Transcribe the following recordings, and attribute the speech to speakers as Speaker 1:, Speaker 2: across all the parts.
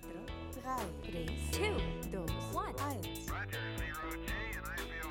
Speaker 1: 4, 3, 3 2, 2, 1. 1. Roger, 0, 2.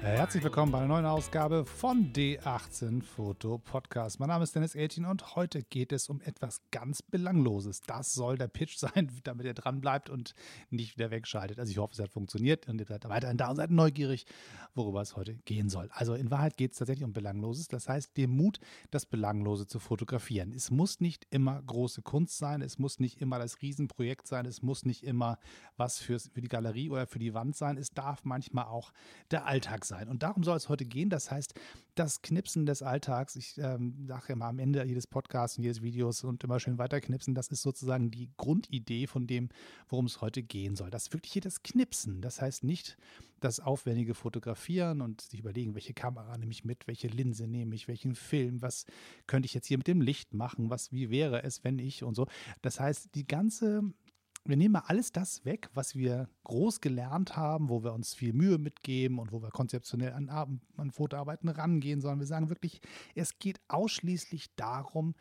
Speaker 2: Herzlich willkommen bei einer neuen Ausgabe von D18 Foto Podcast. Mein Name ist Dennis Eltin und heute geht es um etwas ganz Belangloses. Das soll der Pitch sein, damit ihr dran bleibt und nicht wieder wegschaltet. Also ich hoffe, es hat funktioniert und ihr seid weiterhin da und seid neugierig, worüber es heute gehen soll. Also in Wahrheit geht es tatsächlich um Belangloses. Das heißt, den Mut, das Belanglose zu fotografieren. Es muss nicht immer große Kunst sein, es muss nicht immer das Riesenprojekt sein, es muss nicht immer was für die Galerie oder für die Wand sein. Es darf manchmal auch der Alltag sein sein. Und darum soll es heute gehen. Das heißt, das Knipsen des Alltags, ich ähm, sage mal am Ende jedes Podcasts und jedes Videos und immer schön weiterknipsen, das ist sozusagen die Grundidee von dem, worum es heute gehen soll. Das ist wirklich hier das Knipsen. Das heißt nicht das aufwendige Fotografieren und sich überlegen, welche Kamera nehme ich mit, welche Linse nehme ich, welchen Film, was könnte ich jetzt hier mit dem Licht machen, was, wie wäre es, wenn ich und so. Das heißt, die ganze wir nehmen mal alles das weg, was wir groß gelernt haben, wo wir uns viel Mühe mitgeben und wo wir konzeptionell an, an Fotoarbeiten rangehen, sondern wir sagen wirklich, es geht ausschließlich darum,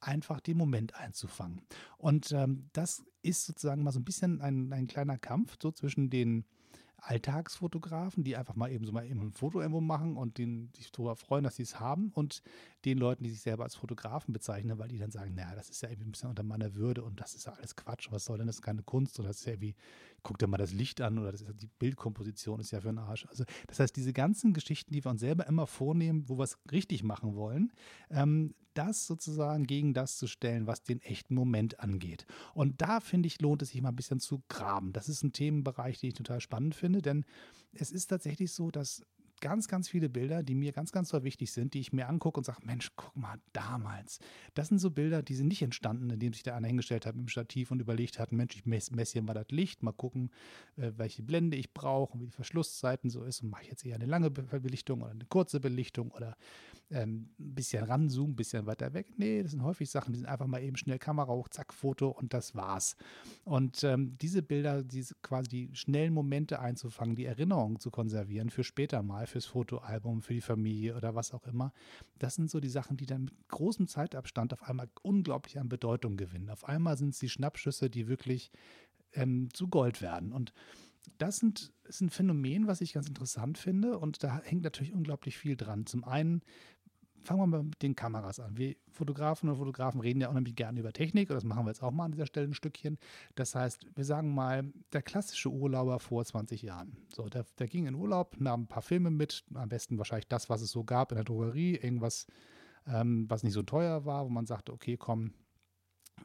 Speaker 2: einfach den Moment einzufangen. Und ähm, das ist sozusagen mal so ein bisschen ein, ein kleiner Kampf so zwischen den Alltagsfotografen, die einfach mal eben so mal eben ein Foto irgendwo machen und den, sich darüber freuen, dass sie es haben und den Leuten, die sich selber als Fotografen bezeichnen, weil die dann sagen, naja, das ist ja irgendwie ein bisschen unter meiner Würde und das ist ja alles Quatsch, was soll denn, das keine Kunst oder das ist ja irgendwie, guck dir mal das Licht an oder das ist, die Bildkomposition ist ja für einen Arsch. Also das heißt, diese ganzen Geschichten, die wir uns selber immer vornehmen, wo wir es richtig machen wollen, ähm, das sozusagen gegen das zu stellen, was den echten Moment angeht. Und da finde ich, lohnt es sich mal ein bisschen zu graben. Das ist ein Themenbereich, den ich total spannend finde, denn es ist tatsächlich so, dass ganz, ganz viele Bilder, die mir ganz, ganz so wichtig sind, die ich mir angucke und sage, Mensch, guck mal, damals. Das sind so Bilder, die sind nicht entstanden, indem sich da einer hingestellt hat mit dem Stativ und überlegt hat, Mensch, ich messe mess hier mal das Licht, mal gucken, äh, welche Blende ich brauche und wie die Verschlusszeiten so ist und mache ich jetzt eher eine lange Belichtung oder eine kurze Belichtung oder ähm, ein bisschen ranzoomen, ein bisschen weiter weg. Nee, das sind häufig Sachen, die sind einfach mal eben schnell Kamera hoch, zack, Foto und das war's. Und ähm, diese Bilder, diese quasi die schnellen Momente einzufangen, die Erinnerungen zu konservieren für später mal, fürs Fotoalbum, für die Familie oder was auch immer. Das sind so die Sachen, die dann mit großem Zeitabstand auf einmal unglaublich an Bedeutung gewinnen. Auf einmal sind es die Schnappschüsse, die wirklich ähm, zu Gold werden. Und das sind, ist ein Phänomen, was ich ganz interessant finde. Und da hängt natürlich unglaublich viel dran. Zum einen, fangen wir mal mit den Kameras an. Wir Fotografen und Fotografen reden ja unheimlich gerne über Technik und das machen wir jetzt auch mal an dieser Stelle ein Stückchen. Das heißt, wir sagen mal, der klassische Urlauber vor 20 Jahren. So, der, der ging in Urlaub, nahm ein paar Filme mit, am besten wahrscheinlich das, was es so gab in der Drogerie, irgendwas, ähm, was nicht so teuer war, wo man sagte, okay, komm,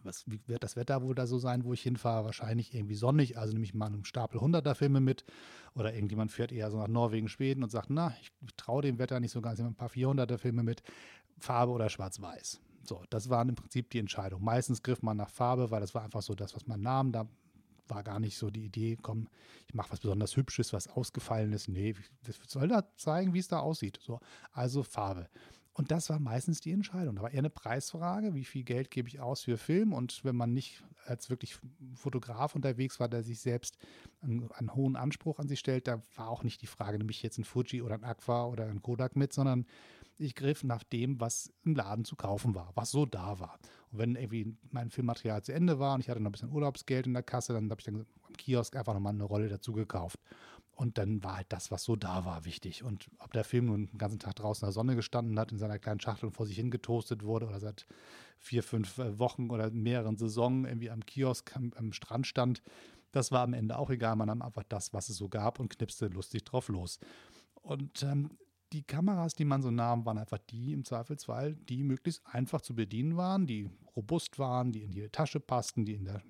Speaker 2: was, wie wird das Wetter wohl da so sein, wo ich hinfahre? Wahrscheinlich irgendwie sonnig, also nehme ich mal einen Stapel hunderter Filme mit. Oder irgendjemand fährt eher so nach Norwegen, Schweden und sagt, na, ich, traue dem Wetter nicht so ganz, ich nehme ein paar vierhunderter Filme mit, Farbe oder schwarz-weiß. So, das waren im Prinzip die Entscheidungen. Meistens griff man nach Farbe, weil das war einfach so das, was man nahm. Da war gar nicht so die Idee, komm, ich mache was besonders Hübsches, was Ausgefallenes. Nee, das soll da zeigen, wie es da aussieht. So, also Farbe. Und das war meistens die Entscheidung. Da war eher eine Preisfrage, wie viel Geld gebe ich aus für Film. Und wenn man nicht als wirklich Fotograf unterwegs war, der sich selbst einen, einen hohen Anspruch an sich stellt, da war auch nicht die Frage, nehme ich jetzt ein Fuji oder ein Aqua oder ein Kodak mit, sondern ich griff nach dem, was im Laden zu kaufen war, was so da war. Und wenn irgendwie mein Filmmaterial zu Ende war und ich hatte noch ein bisschen Urlaubsgeld in der Kasse, dann habe ich dann am Kiosk einfach nochmal eine Rolle dazu gekauft. Und dann war halt das, was so da war, wichtig. Und ob der Film nun den ganzen Tag draußen in der Sonne gestanden hat, in seiner kleinen Schachtel und vor sich hingetoastet wurde oder seit vier, fünf äh, Wochen oder mehreren Saisonen irgendwie am Kiosk am, am Strand stand, das war am Ende auch egal. Man nahm einfach das, was es so gab und knipste lustig drauf los. Und ähm, die Kameras, die man so nahm, waren einfach die im Zweifelsfall, die möglichst einfach zu bedienen waren, die robust waren, die in die Tasche passten, die in der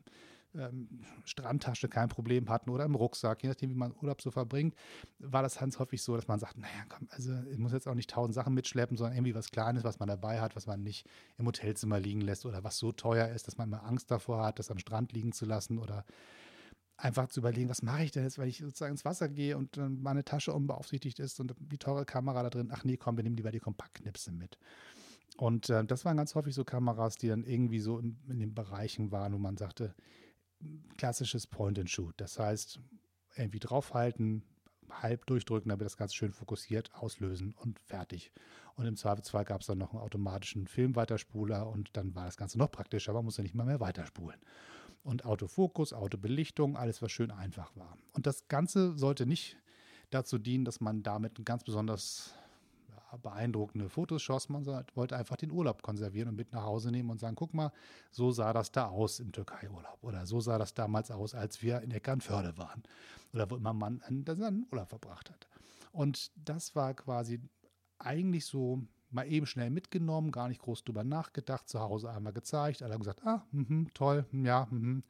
Speaker 2: ähm, Strandtasche kein Problem hatten oder im Rucksack, je nachdem, wie man Urlaub so verbringt, war das ganz häufig so, dass man sagt, naja, komm, also ich muss jetzt auch nicht tausend Sachen mitschleppen, sondern irgendwie was Kleines, was man dabei hat, was man nicht im Hotelzimmer liegen lässt oder was so teuer ist, dass man mal Angst davor hat, das am Strand liegen zu lassen oder einfach zu überlegen, was mache ich denn jetzt, weil ich sozusagen ins Wasser gehe und meine Tasche unbeaufsichtigt ist und die teure Kamera da drin, ach nee, komm, wir nehmen lieber die Kompaktknipse mit. Und äh, das waren ganz häufig so Kameras, die dann irgendwie so in, in den Bereichen waren, wo man sagte, klassisches Point-and-Shoot. Das heißt, irgendwie draufhalten, halb durchdrücken, damit das Ganze schön fokussiert, auslösen und fertig. Und im Zweifelsfall gab es dann noch einen automatischen Filmweiterspuler und dann war das Ganze noch praktischer, man musste nicht mal mehr weiterspulen. und Autofokus, Autobelichtung, alles, was schön einfach war. Und das Ganze sollte nicht dazu dienen, dass man damit ein ganz besonders beeindruckende Fotos schoss. Man wollte einfach den Urlaub konservieren und mit nach Hause nehmen und sagen, guck mal, so sah das da aus im Türkei-Urlaub. Oder so sah das damals aus, als wir in Eckernförde waren. Oder wo immer man seinen Urlaub verbracht hat. Und das war quasi eigentlich so mal eben schnell mitgenommen, gar nicht groß drüber nachgedacht, zu Hause einmal gezeigt. Alle haben gesagt, ah, mh, toll, ja, mh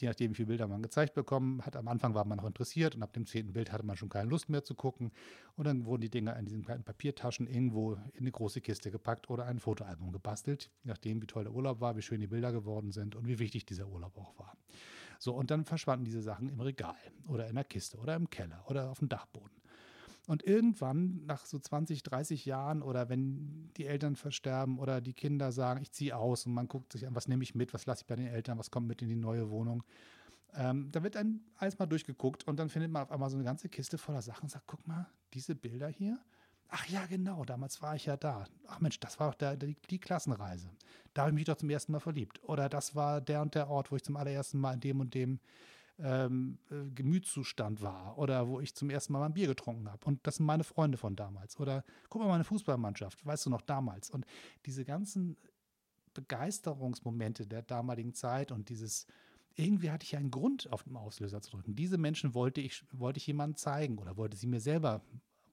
Speaker 2: je nachdem, wie viele Bilder man gezeigt bekommen hat. Am Anfang war man noch interessiert und ab dem zehnten Bild hatte man schon keine Lust mehr zu gucken. Und dann wurden die Dinger in diesen kleinen Papiertaschen irgendwo in eine große Kiste gepackt oder ein Fotoalbum gebastelt, je nachdem, wie toll der Urlaub war, wie schön die Bilder geworden sind und wie wichtig dieser Urlaub auch war. So, und dann verschwanden diese Sachen im Regal oder in der Kiste oder im Keller oder auf dem Dachboden. Und irgendwann, nach so 20, 30 Jahren oder wenn die Eltern versterben oder die Kinder sagen, ich ziehe aus und man guckt sich an, was nehme ich mit, was lasse ich bei den Eltern, was kommt mit in die neue Wohnung. Ähm, da wird dann alles mal durchgeguckt und dann findet man auf einmal so eine ganze Kiste voller Sachen und sagt, guck mal, diese Bilder hier. Ach ja, genau, damals war ich ja da. Ach Mensch, das war auch der, die, die Klassenreise. Da habe ich mich doch zum ersten Mal verliebt. Oder das war der und der Ort, wo ich zum allerersten Mal in dem und dem ähm, äh, Gemütszustand war oder wo ich zum ersten Mal ein Bier getrunken habe. Und das sind meine Freunde von damals. Oder guck mal, meine Fußballmannschaft, weißt du noch damals. Und diese ganzen Begeisterungsmomente der damaligen Zeit und dieses, irgendwie hatte ich einen Grund, auf den Auslöser zu drücken. Diese Menschen wollte ich, wollte ich jemandem zeigen oder wollte sie mir selber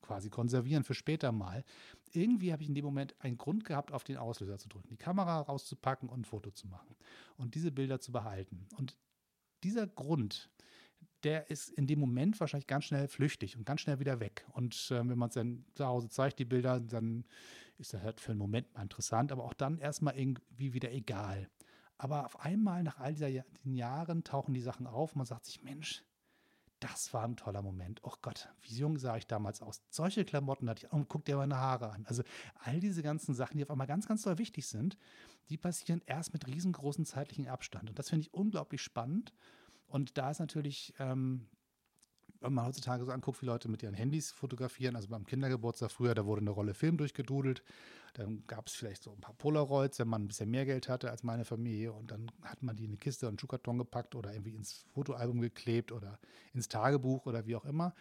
Speaker 2: quasi konservieren für später mal. Irgendwie habe ich in dem Moment einen Grund gehabt, auf den Auslöser zu drücken, die Kamera rauszupacken und ein Foto zu machen und diese Bilder zu behalten. Und dieser Grund, der ist in dem Moment wahrscheinlich ganz schnell flüchtig und ganz schnell wieder weg. Und äh, wenn man es dann zu Hause zeigt, die Bilder, dann ist das halt für einen Moment mal interessant, aber auch dann erstmal irgendwie wieder egal. Aber auf einmal nach all dieser Jahren tauchen die Sachen auf. Man sagt sich, Mensch, das war ein toller Moment. Oh Gott, wie jung sah ich damals aus? Solche Klamotten hatte ich. Und guck dir meine Haare an. Also all diese ganzen Sachen, die auf einmal ganz, ganz toll wichtig sind, die passieren erst mit riesengroßen zeitlichen Abstand. Und das finde ich unglaublich spannend. Und da ist natürlich, ähm, wenn man heutzutage so anguckt, wie Leute mit ihren Handys fotografieren, also beim Kindergeburtstag früher, da wurde eine Rolle Film durchgedudelt. Dann gab es vielleicht so ein paar Polaroids, wenn man ein bisschen mehr Geld hatte als meine Familie. Und dann hat man die in eine Kiste und einen Schuhkarton gepackt oder irgendwie ins Fotoalbum geklebt oder ins Tagebuch oder wie auch immer.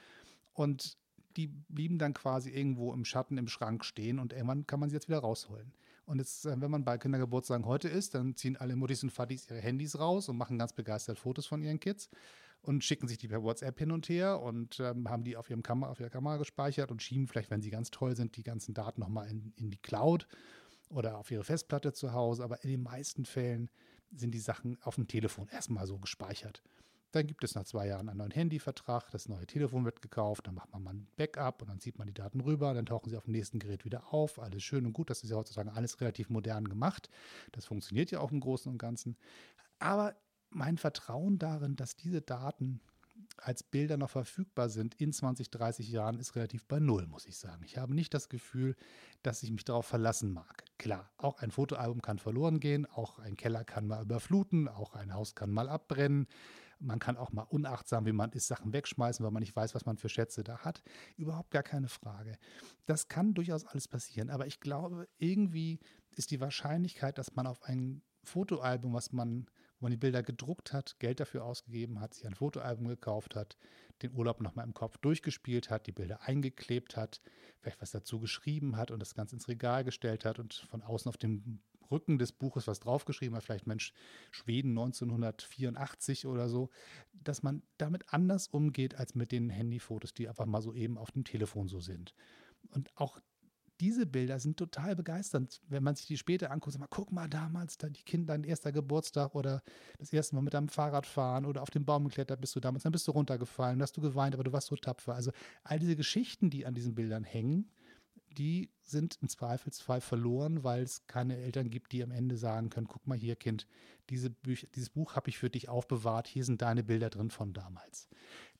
Speaker 2: Und die blieben dann quasi irgendwo im Schatten im Schrank stehen und irgendwann kann man sie jetzt wieder rausholen. Und jetzt, äh, wenn man bei Kindergeburtstagen heute ist, dann ziehen alle Muttis und Fattis ihre Handys raus und machen ganz begeistert Fotos von ihren Kids und schicken sich die per WhatsApp hin und her und ähm, haben die auf, ihrem Kamera, auf ihrer Kamera gespeichert und schieben vielleicht, wenn sie ganz toll sind, die ganzen Daten nochmal in, in die Cloud oder auf ihre Festplatte zu Hause. Aber in den meisten Fällen sind die Sachen auf dem Telefon erstmal so gespeichert. Dann gibt es nach zwei Jahren einen neuen Handyvertrag, das neue Telefon wird gekauft, dann macht man mal ein Backup und dann zieht man die Daten rüber, dann tauchen sie auf dem nächsten Gerät wieder auf. Alles schön und gut, das ist ja heutzutage alles relativ modern gemacht. Das funktioniert ja auch im Großen und Ganzen. Aber mein Vertrauen darin, dass diese Daten als Bilder noch verfügbar sind in 20, 30 Jahren, ist relativ bei Null, muss ich sagen. Ich habe nicht das Gefühl, dass ich mich darauf verlassen mag. Klar, auch ein Fotoalbum kann verloren gehen, auch ein Keller kann mal überfluten, auch ein Haus kann mal abbrennen. Man kann auch mal unachtsam, wie man ist, Sachen wegschmeißen, weil man nicht weiß, was man für Schätze da hat. Überhaupt gar keine Frage. Das kann durchaus alles passieren. Aber ich glaube, irgendwie ist die Wahrscheinlichkeit, dass man auf ein Fotoalbum, was man, wo man die Bilder gedruckt hat, Geld dafür ausgegeben hat, sich ein Fotoalbum gekauft hat, den Urlaub nochmal im Kopf durchgespielt hat, die Bilder eingeklebt hat, vielleicht was dazu geschrieben hat und das Ganze ins Regal gestellt hat und von außen auf dem Rücken des Buches was draufgeschrieben hat, vielleicht Mensch, Schweden 1984 oder so, dass man damit anders umgeht als mit den Handyfotos, die einfach mal so eben auf dem Telefon so sind. Und auch diese Bilder sind total begeisternd, wenn man sich die später anguckt. Sag mal, guck mal, damals da die Kinder, dein erster Geburtstag oder das erste Mal mit deinem Fahrrad fahren oder auf den Baum geklettert bist du damals, dann bist du runtergefallen, hast du geweint, aber du warst so tapfer. Also all diese Geschichten, die an diesen Bildern hängen, die sind im Zweifelsfall verloren, weil es keine Eltern gibt, die am Ende sagen können, guck mal hier, Kind, diese Büch dieses Buch habe ich für dich aufbewahrt, hier sind deine Bilder drin von damals.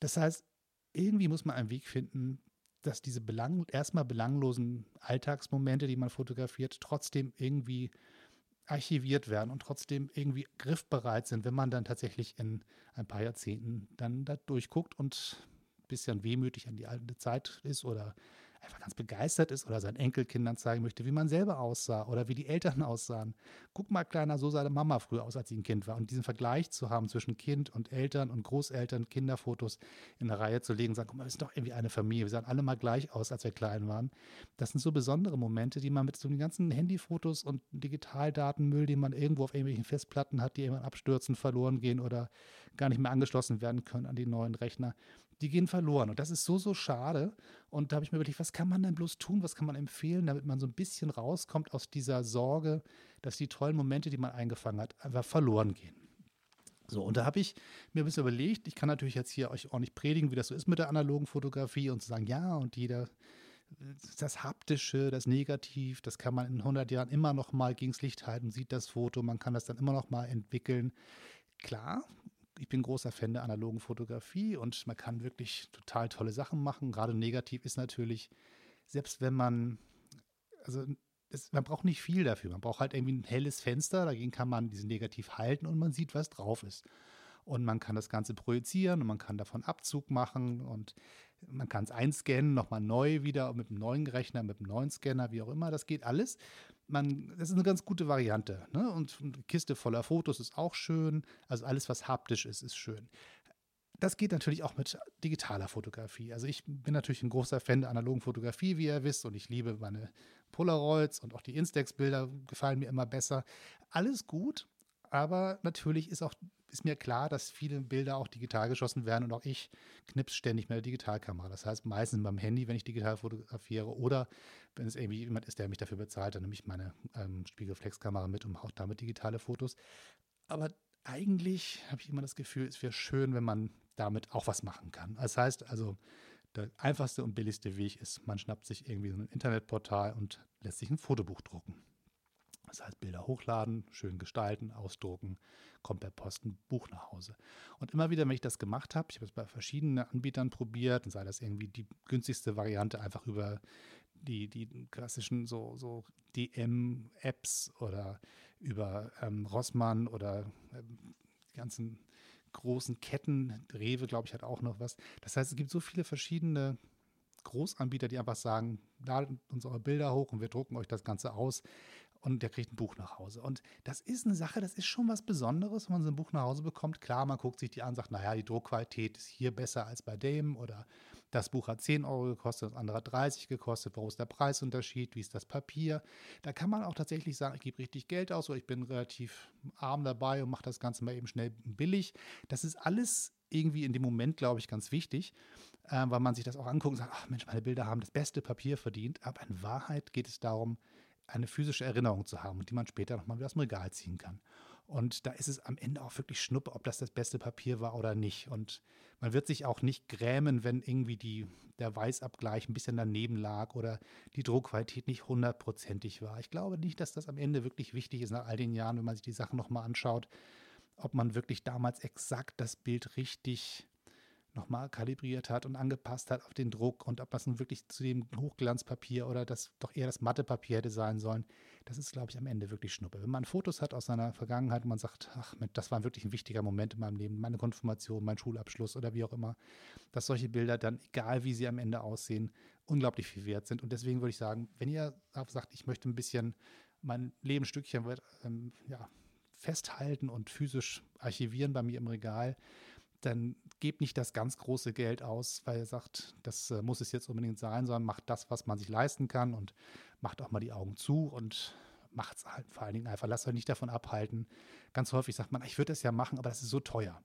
Speaker 2: Das heißt, irgendwie muss man einen Weg finden, dass diese belang erstmal belanglosen Alltagsmomente, die man fotografiert, trotzdem irgendwie archiviert werden und trotzdem irgendwie griffbereit sind, wenn man dann tatsächlich in ein paar Jahrzehnten dann da durchguckt und ein bisschen wehmütig an die alte Zeit ist oder einfach ganz begeistert ist oder seinen Enkelkindern zeigen möchte, wie man selber aussah oder wie die Eltern aussahen. Guck mal, Kleiner, so sah deine Mama früher aus, als sie ein Kind war. Und diesen Vergleich zu haben zwischen Kind und Eltern und Großeltern, Kinderfotos in eine Reihe zu legen, sagen, guck mal, wir sind doch irgendwie eine Familie. Wir sahen alle mal gleich aus, als wir klein waren. Das sind so besondere Momente, die man mit so den ganzen Handyfotos und Digitaldatenmüll, den man irgendwo auf irgendwelchen Festplatten hat, die irgendwann abstürzen, verloren gehen oder gar nicht mehr angeschlossen werden können an die neuen Rechner, die gehen verloren. Und das ist so, so schade. Und da habe ich mir überlegt, was kann man denn bloß tun, was kann man empfehlen, damit man so ein bisschen rauskommt aus dieser Sorge, dass die tollen Momente, die man eingefangen hat, einfach verloren gehen. So, und da habe ich mir ein bisschen überlegt, ich kann natürlich jetzt hier euch nicht predigen, wie das so ist mit der analogen Fotografie und zu sagen, ja, und jeder, das Haptische, das Negativ, das kann man in 100 Jahren immer noch mal gegens Licht halten, sieht das Foto, man kann das dann immer noch mal entwickeln. Klar, ich bin großer Fan der analogen Fotografie und man kann wirklich total tolle Sachen machen. Gerade negativ ist natürlich, selbst wenn man, also es, man braucht nicht viel dafür. Man braucht halt irgendwie ein helles Fenster, dagegen kann man diesen Negativ halten und man sieht, was drauf ist. Und man kann das Ganze projizieren und man kann davon Abzug machen und man kann es einscannen, nochmal neu wieder mit einem neuen Rechner, mit einem neuen Scanner, wie auch immer. Das geht alles man, das ist eine ganz gute Variante. Ne? Und eine Kiste voller Fotos ist auch schön. Also alles, was haptisch ist, ist schön. Das geht natürlich auch mit digitaler Fotografie. Also ich bin natürlich ein großer Fan der analogen Fotografie, wie ihr wisst, und ich liebe meine Polaroids und auch die Instax-Bilder gefallen mir immer besser. Alles gut, aber natürlich ist auch ist mir klar, dass viele Bilder auch digital geschossen werden und auch ich knips ständig mit der Digitalkamera. Das heißt, meistens beim Handy, wenn ich digital fotografiere oder wenn es irgendwie jemand ist, der mich dafür bezahlt, dann nehme ich meine ähm, Spiegelreflexkamera mit und mache auch damit digitale Fotos. Aber eigentlich habe ich immer das Gefühl, es wäre schön, wenn man damit auch was machen kann. Das heißt also, der einfachste und billigste Weg ist, man schnappt sich irgendwie so ein Internetportal und lässt sich ein Fotobuch drucken. Das heißt, Bilder hochladen, schön gestalten, ausdrucken, kommt per Post ein Buch nach Hause. Und immer wieder, wenn ich das gemacht habe, ich habe es bei verschiedenen Anbietern probiert, und sei das irgendwie die günstigste Variante einfach über die, die klassischen so, so DM-Apps oder über ähm, Rossmann oder ähm, die ganzen großen Ketten, Rewe, glaube ich, hat auch noch was. Das heißt, es gibt so viele verschiedene Großanbieter, die einfach sagen, ladet uns eure Bilder hoch und wir drucken euch das Ganze aus und der kriegt ein Buch nach Hause. Und das ist eine Sache, das ist schon was Besonderes, wenn man so ein Buch nach Hause bekommt. Klar, man guckt sich die an, sagt, naja, die Druckqualität ist hier besser als bei dem oder das Buch hat 10 Euro gekostet, das andere hat 30 gekostet, wo ist der Preisunterschied, wie ist das Papier. Da kann man auch tatsächlich sagen, ich gebe richtig Geld aus oder ich bin relativ arm dabei und mache das Ganze mal eben schnell billig. Das ist alles irgendwie in dem Moment, glaube ich, ganz wichtig, äh, weil man sich das auch anguckt und sagt, ach Mensch, meine Bilder haben das beste Papier verdient. Aber in Wahrheit geht es darum, eine physische Erinnerung zu haben und die man später nochmal wieder aus dem Regal ziehen kann. Und da ist es am Ende auch wirklich Schnuppe, ob das das beste Papier war oder nicht. Und man wird sich auch nicht grämen, wenn irgendwie die, der Weißabgleich ein bisschen daneben lag oder die Druckqualität nicht hundertprozentig war. Ich glaube nicht, dass das am Ende wirklich wichtig ist nach all den Jahren, wenn man sich die Sachen nochmal anschaut, ob man wirklich damals exakt das Bild richtig nochmal kalibriert hat und angepasst hat auf den Druck und ob das nun wirklich zu dem Hochglanzpapier oder das doch eher das Mathepapier hätte sein sollen, das ist, glaube ich, am Ende wirklich Schnuppe. Wenn man Fotos hat aus seiner Vergangenheit und man sagt, ach, das war wirklich ein wichtiger Moment in meinem Leben, meine Konfirmation, mein Schulabschluss oder wie auch immer, dass solche Bilder dann, egal wie sie am Ende aussehen, unglaublich viel wert sind. Und deswegen würde ich sagen, wenn ihr sagt, ich möchte ein bisschen mein Leben ein Stückchen ähm, ja, festhalten und physisch archivieren bei mir im Regal, dann gebt nicht das ganz große Geld aus, weil ihr sagt, das äh, muss es jetzt unbedingt sein, sondern macht das, was man sich leisten kann und macht auch mal die Augen zu und macht es halt vor allen Dingen einfach. Lasst euch nicht davon abhalten. Ganz häufig sagt man, ich würde es ja machen, aber das ist so teuer.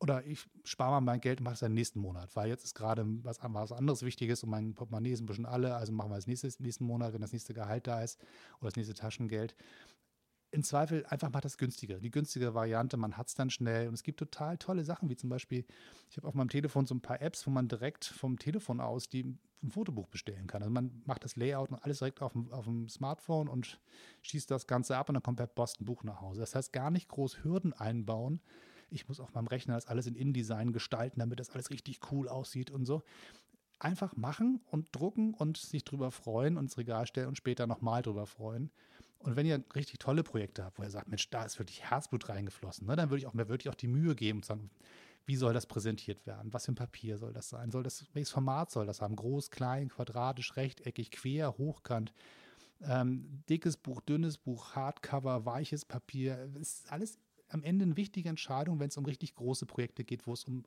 Speaker 2: Oder ich spare mal mein Geld und mache es dann nächsten Monat, weil jetzt ist gerade was, was anderes Wichtiges und mein Portemonnaie ist ein bisschen alle, also machen wir es nächsten Monat, wenn das nächste Gehalt da ist oder das nächste Taschengeld im Zweifel einfach mal das günstige, die günstige Variante, man hat es dann schnell und es gibt total tolle Sachen, wie zum Beispiel, ich habe auf meinem Telefon so ein paar Apps, wo man direkt vom Telefon aus die ein Fotobuch bestellen kann. Also man macht das Layout und alles direkt auf dem, auf dem Smartphone und schießt das Ganze ab und dann kommt per Post ein Buch nach Hause. Das heißt, gar nicht groß Hürden einbauen. Ich muss auf meinem Rechner das alles in InDesign gestalten, damit das alles richtig cool aussieht und so. Einfach machen und drucken und sich drüber freuen und ins Regal stellen und später nochmal drüber freuen. Und wenn ihr richtig tolle Projekte habt, wo ihr sagt, Mensch, da ist wirklich Herzblut reingeflossen, ne, dann würde ich auch mir wirklich auch die Mühe geben und sagen, wie soll das präsentiert werden? Was für ein Papier soll das sein? Soll das, welches Format soll das haben? Groß, klein, quadratisch, rechteckig, quer, hochkant? Ähm, dickes Buch, dünnes Buch, Hardcover, weiches Papier. Das ist alles am Ende eine wichtige Entscheidung, wenn es um richtig große Projekte geht, wo es um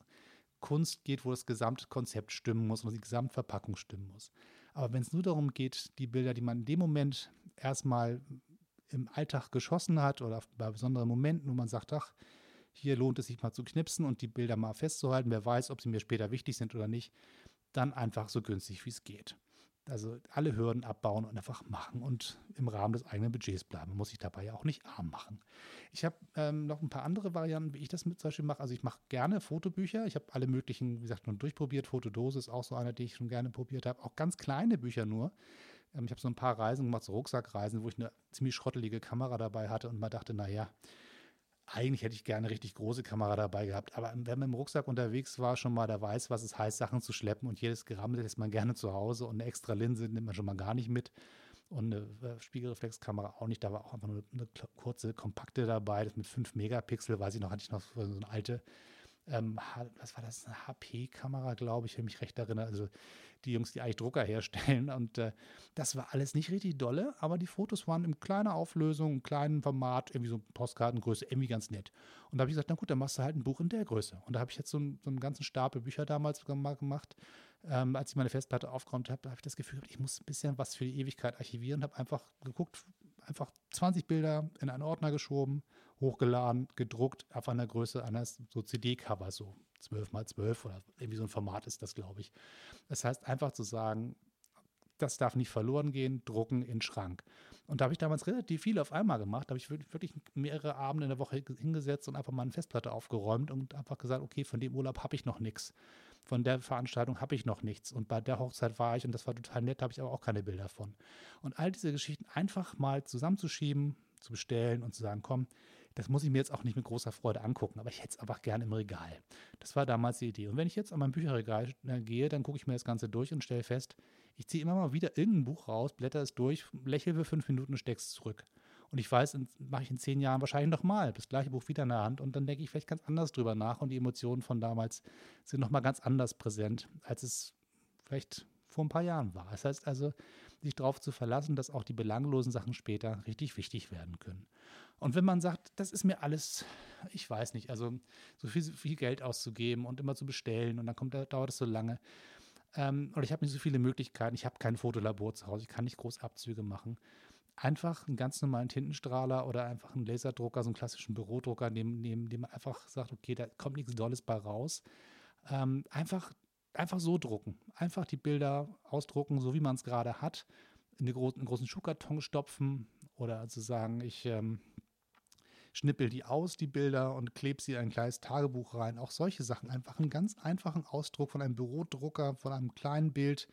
Speaker 2: Kunst geht, wo das Gesamtkonzept stimmen muss und die Gesamtverpackung stimmen muss. Aber wenn es nur darum geht, die Bilder, die man in dem Moment erstmal im Alltag geschossen hat oder bei besonderen Momenten, wo man sagt, ach, hier lohnt es sich mal zu knipsen und die Bilder mal festzuhalten, wer weiß, ob sie mir später wichtig sind oder nicht, dann einfach so günstig wie es geht. Also alle Hürden abbauen und einfach machen und im Rahmen des eigenen Budgets bleiben. Muss ich dabei ja auch nicht arm machen. Ich habe ähm, noch ein paar andere Varianten, wie ich das mit zum Beispiel mache. Also ich mache gerne Fotobücher. Ich habe alle möglichen, wie gesagt, schon durchprobiert. Fotodose ist auch so eine, die ich schon gerne probiert habe. Auch ganz kleine Bücher nur. Ähm, ich habe so ein paar Reisen gemacht, so Rucksackreisen, wo ich eine ziemlich schrottelige Kamera dabei hatte und mal dachte, naja, eigentlich hätte ich gerne eine richtig große Kamera dabei gehabt. Aber wenn man im Rucksack unterwegs war, schon mal, der weiß, was es heißt, Sachen zu schleppen. Und jedes Gerammel lässt man gerne zu Hause. Und eine extra Linse nimmt man schon mal gar nicht mit. Und eine äh, Spiegelreflexkamera auch nicht. Da war auch einfach nur eine kurze, kompakte dabei. Das mit 5 Megapixel, weiß ich noch, hatte ich noch so eine alte ähm, was war das, eine HP-Kamera, glaube ich, wenn ich mich recht erinnere. Also die Jungs, die eigentlich Drucker herstellen. Und äh, das war alles nicht richtig dolle, aber die Fotos waren in kleiner Auflösung, im kleinen Format, irgendwie so Postkartengröße, irgendwie ganz nett. Und da habe ich gesagt, na gut, dann machst du halt ein Buch in der Größe. Und da habe ich jetzt so, einen, so einen ganzen Stapel Bücher damals gemacht. Ähm, als ich meine Festplatte aufgeräumt habe, habe ich das Gefühl, ich muss ein bisschen was für die Ewigkeit archivieren, habe einfach geguckt, einfach 20 Bilder in einen Ordner geschoben, hochgeladen, gedruckt, in der Größe eines so CD-Covers, so 12 mal 12 oder irgendwie so ein Format ist das, glaube ich. Das heißt, einfach zu sagen, das darf nicht verloren gehen, drucken in den Schrank. Und da habe ich damals relativ viel auf einmal gemacht. Da habe ich wirklich mehrere Abende in der Woche hingesetzt und einfach mal eine Festplatte aufgeräumt und einfach gesagt, okay, von dem Urlaub habe ich noch nichts. Von der Veranstaltung habe ich noch nichts. Und bei der Hochzeit war ich und das war total nett, habe ich aber auch keine Bilder von. Und all diese Geschichten einfach mal zusammenzuschieben, zu bestellen und zu sagen, komm, das muss ich mir jetzt auch nicht mit großer Freude angucken, aber ich hätte es einfach gerne im Regal. Das war damals die Idee. Und wenn ich jetzt an mein Bücherregal äh, gehe, dann gucke ich mir das Ganze durch und stelle fest, ich ziehe immer mal wieder irgendein Buch raus, blätter es durch, lächle für fünf Minuten und stecke es zurück. Und ich weiß, mache ich in zehn Jahren wahrscheinlich nochmal das gleiche Buch wieder in der Hand und dann denke ich vielleicht ganz anders drüber nach und die Emotionen von damals sind nochmal ganz anders präsent, als es vielleicht vor ein paar Jahren war. Das heißt also, sich darauf zu verlassen, dass auch die belanglosen Sachen später richtig wichtig werden können. Und wenn man sagt, das ist mir alles, ich weiß nicht, also so viel, viel Geld auszugeben und immer zu bestellen und dann kommt, dauert es so lange. Ähm, oder ich habe nicht so viele Möglichkeiten, ich habe kein Fotolabor zu Hause, ich kann nicht groß Abzüge machen. Einfach einen ganz normalen Tintenstrahler oder einfach einen Laserdrucker, so einen klassischen Bürodrucker nehmen, nehmen dem man einfach sagt, okay, da kommt nichts Dolles bei raus. Ähm, einfach, einfach so drucken. Einfach die Bilder ausdrucken, so wie man es gerade hat. In einen großen, Schuhkarton stopfen oder zu sagen, ich ähm, schnippel die aus, die Bilder, und klebe sie in ein kleines Tagebuch rein. Auch solche Sachen. Einfach einen ganz einfachen Ausdruck von einem Bürodrucker, von einem kleinen Bild,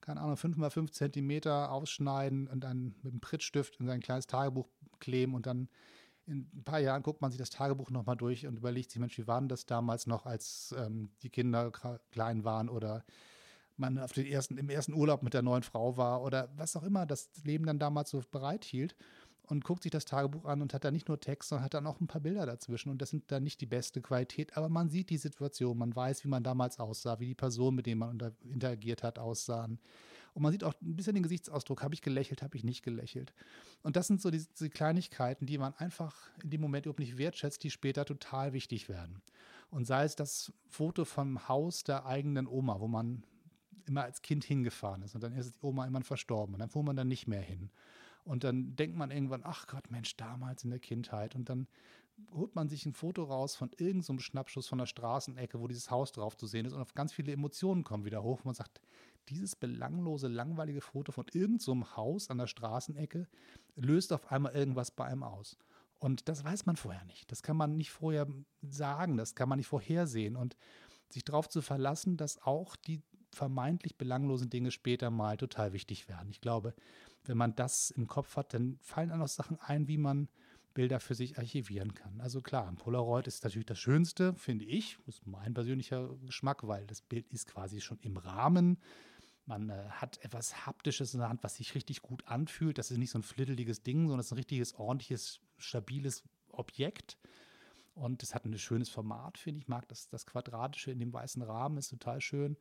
Speaker 2: keine Ahnung, 5 mal 5 Zentimeter ausschneiden und dann mit einem Prittstift in sein kleines Tagebuch kleben und dann in ein paar Jahren guckt man sich das Tagebuch nochmal durch und überlegt sich, Mensch, wie war denn das damals noch, als ähm, die Kinder klein waren oder man auf den ersten, im ersten Urlaub mit der neuen Frau war oder was auch immer das Leben dann damals so bereithielt und guckt sich das Tagebuch an und hat da nicht nur Text, sondern hat dann auch ein paar Bilder dazwischen. Und das sind dann nicht die beste Qualität, aber man sieht die Situation, man weiß, wie man damals aussah, wie die Personen, mit denen man interagiert hat, aussahen. Und man sieht auch ein bisschen den Gesichtsausdruck, habe ich gelächelt, habe ich nicht gelächelt. Und das sind so diese, diese Kleinigkeiten, die man einfach in dem Moment überhaupt nicht wertschätzt, die später total wichtig werden. Und sei es das Foto vom Haus der eigenen Oma, wo man immer als Kind hingefahren ist und dann ist die Oma immer verstorben und dann fuhr man dann nicht mehr hin. Und dann denkt man irgendwann, ach Gott, Mensch, damals in der Kindheit. Und dann holt man sich ein Foto raus von irgendeinem so Schnappschuss von der Straßenecke, wo dieses Haus drauf zu sehen ist. Und auf ganz viele Emotionen kommen wieder hoch. Man sagt, dieses belanglose, langweilige Foto von irgendeinem so Haus an der Straßenecke löst auf einmal irgendwas bei einem aus. Und das weiß man vorher nicht. Das kann man nicht vorher sagen, das kann man nicht vorhersehen. Und sich darauf zu verlassen, dass auch die vermeintlich belanglosen Dinge später mal total wichtig werden. Ich glaube, wenn man das im Kopf hat, dann fallen dann auch Sachen ein, wie man Bilder für sich archivieren kann. Also klar, ein Polaroid ist natürlich das Schönste, finde ich. Das ist mein persönlicher Geschmack, weil das Bild ist quasi schon im Rahmen. Man äh, hat etwas Haptisches in der Hand, was sich richtig gut anfühlt. Das ist nicht so ein flitteliges Ding, sondern es ist ein richtiges, ordentliches, stabiles Objekt. Und es hat ein schönes Format, finde ich. Ich mag das, das Quadratische in dem weißen Rahmen, ist total schön.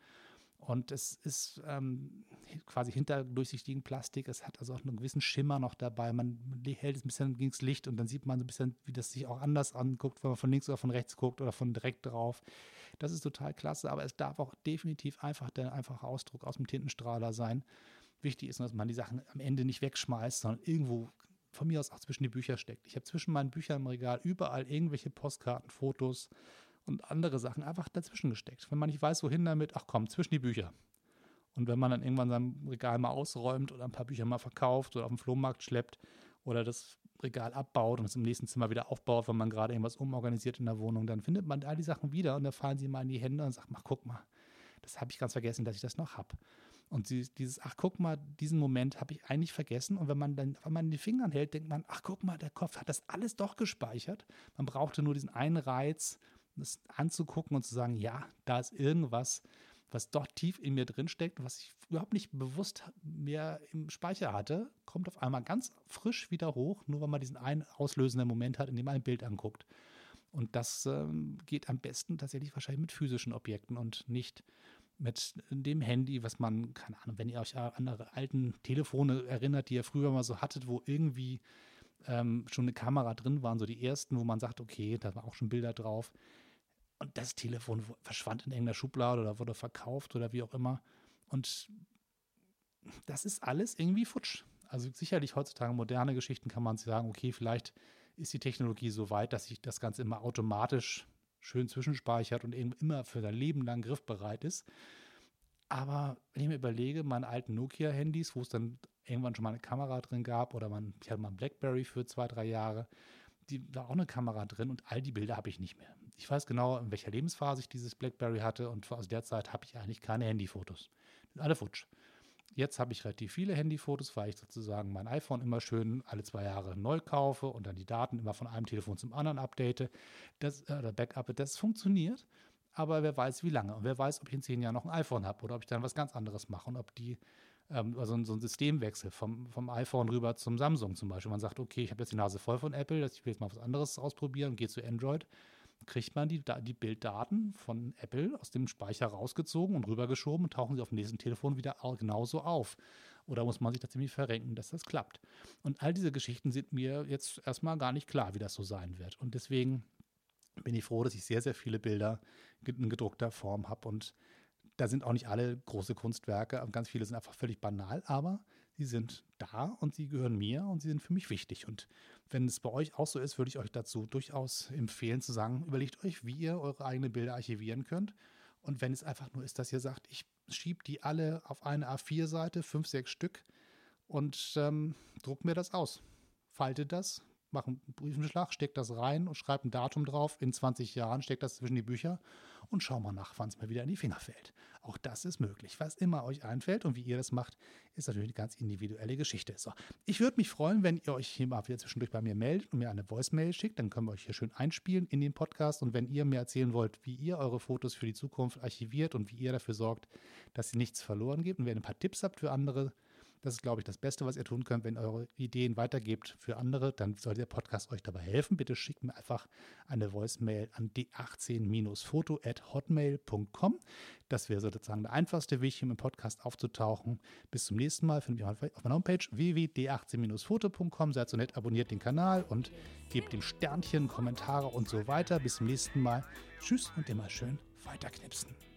Speaker 2: Und es ist ähm, quasi hinter durchsichtigen Plastik. Es hat also auch einen gewissen Schimmer noch dabei. Man hält es ein bisschen gegen das Licht und dann sieht man so ein bisschen, wie das sich auch anders anguckt, wenn man von links oder von rechts guckt oder von direkt drauf. Das ist total klasse, aber es darf auch definitiv einfach der einfache Ausdruck aus dem Tintenstrahler sein. Wichtig ist, dass man die Sachen am Ende nicht wegschmeißt, sondern irgendwo von mir aus auch zwischen die Bücher steckt. Ich habe zwischen meinen Büchern im Regal überall irgendwelche Postkarten, Fotos, und andere Sachen einfach dazwischen gesteckt. Wenn man nicht weiß, wohin damit, ach komm, zwischen die Bücher. Und wenn man dann irgendwann sein Regal mal ausräumt oder ein paar Bücher mal verkauft oder auf den Flohmarkt schleppt oder das Regal abbaut und es im nächsten Zimmer wieder aufbaut, wenn man gerade irgendwas umorganisiert in der Wohnung, dann findet man all die Sachen wieder und dann fallen sie mal in die Hände und sagt, ach guck mal, das habe ich ganz vergessen, dass ich das noch habe. Und dieses, ach guck mal, diesen Moment habe ich eigentlich vergessen. Und wenn man dann, wenn man in die Fingern hält, denkt man, ach guck mal, der Kopf hat das alles doch gespeichert. Man brauchte nur diesen einen Reiz, das anzugucken und zu sagen, ja, da ist irgendwas, was doch tief in mir drin steckt, was ich überhaupt nicht bewusst mehr im Speicher hatte, kommt auf einmal ganz frisch wieder hoch, nur weil man diesen einen auslösenden Moment hat, in dem man ein Bild anguckt. Und das ähm, geht am besten tatsächlich wahrscheinlich mit physischen Objekten und nicht mit dem Handy, was man, keine Ahnung, wenn ihr euch an eure alten Telefone erinnert, die ihr früher mal so hattet, wo irgendwie ähm, schon eine Kamera drin waren, so die ersten, wo man sagt, okay, da waren auch schon Bilder drauf. Und das Telefon verschwand in irgendeiner Schublade oder wurde verkauft oder wie auch immer. Und das ist alles irgendwie futsch. Also sicherlich heutzutage moderne Geschichten kann man sagen, okay, vielleicht ist die Technologie so weit, dass sich das Ganze immer automatisch schön zwischenspeichert und immer für sein Leben lang griffbereit ist. Aber wenn ich mir überlege, meine alten Nokia-Handys, wo es dann irgendwann schon mal eine Kamera drin gab oder man, ich hatte mal ein Blackberry für zwei, drei Jahre, die war auch eine Kamera drin und all die Bilder habe ich nicht mehr. Ich weiß genau, in welcher Lebensphase ich dieses BlackBerry hatte und aus der Zeit habe ich eigentlich keine Handyfotos. Alle futsch. Jetzt habe ich relativ viele Handyfotos, weil ich sozusagen mein iPhone immer schön alle zwei Jahre neu kaufe und dann die Daten immer von einem Telefon zum anderen update. Das, äh, oder Backup, das funktioniert, aber wer weiß wie lange. Und wer weiß, ob ich in zehn Jahren noch ein iPhone habe oder ob ich dann was ganz anderes mache und ob die also so ein Systemwechsel vom, vom iPhone rüber zum Samsung zum Beispiel. Man sagt, okay, ich habe jetzt die Nase voll von Apple, ich will jetzt mal was anderes ausprobieren und gehe zu Android kriegt man die, die Bilddaten von Apple aus dem Speicher rausgezogen und rübergeschoben und tauchen sie auf dem nächsten Telefon wieder genauso auf. Oder muss man sich da ziemlich verrenken, dass das klappt? Und all diese Geschichten sind mir jetzt erstmal gar nicht klar, wie das so sein wird. Und deswegen bin ich froh, dass ich sehr, sehr viele Bilder in gedruckter Form habe. Und da sind auch nicht alle große Kunstwerke, ganz viele sind einfach völlig banal, aber sie sind da und sie gehören mir und sie sind für mich wichtig. Und wenn es bei euch auch so ist, würde ich euch dazu durchaus empfehlen zu sagen, überlegt euch, wie ihr eure eigenen Bilder archivieren könnt. Und wenn es einfach nur ist, dass ihr sagt, ich schiebe die alle auf eine A4-Seite, fünf, sechs Stück und ähm, druck mir das aus. Falte das, mache einen Briefenschlag, steckt das rein und schreibt ein Datum drauf. In 20 Jahren steckt das zwischen die Bücher und schau mal nach, wann es mir wieder in die Finger fällt. Auch das ist möglich. Was immer euch einfällt und wie ihr das macht, ist natürlich eine ganz individuelle Geschichte. So, ich würde mich freuen, wenn ihr euch hier mal wieder zwischendurch bei mir meldet und mir eine Voicemail schickt. Dann können wir euch hier schön einspielen in den Podcast. Und wenn ihr mir erzählen wollt, wie ihr eure Fotos für die Zukunft archiviert und wie ihr dafür sorgt, dass sie nichts verloren geht und wenn ihr ein paar Tipps habt für andere, das ist, glaube ich, das Beste, was ihr tun könnt, wenn ihr eure Ideen weitergebt für andere. Dann soll der Podcast euch dabei helfen. Bitte schickt mir einfach eine Voicemail an d18-foto.hotmail.com. Das wäre sozusagen der einfachste Weg, hier im Podcast aufzutauchen. Bis zum nächsten Mal. Findet ihr auf meiner Homepage www.d18-foto.com. Seid so nett, abonniert den Kanal und gebt dem Sternchen, Kommentare und so weiter. Bis zum nächsten Mal. Tschüss und immer schön weiterknipsen.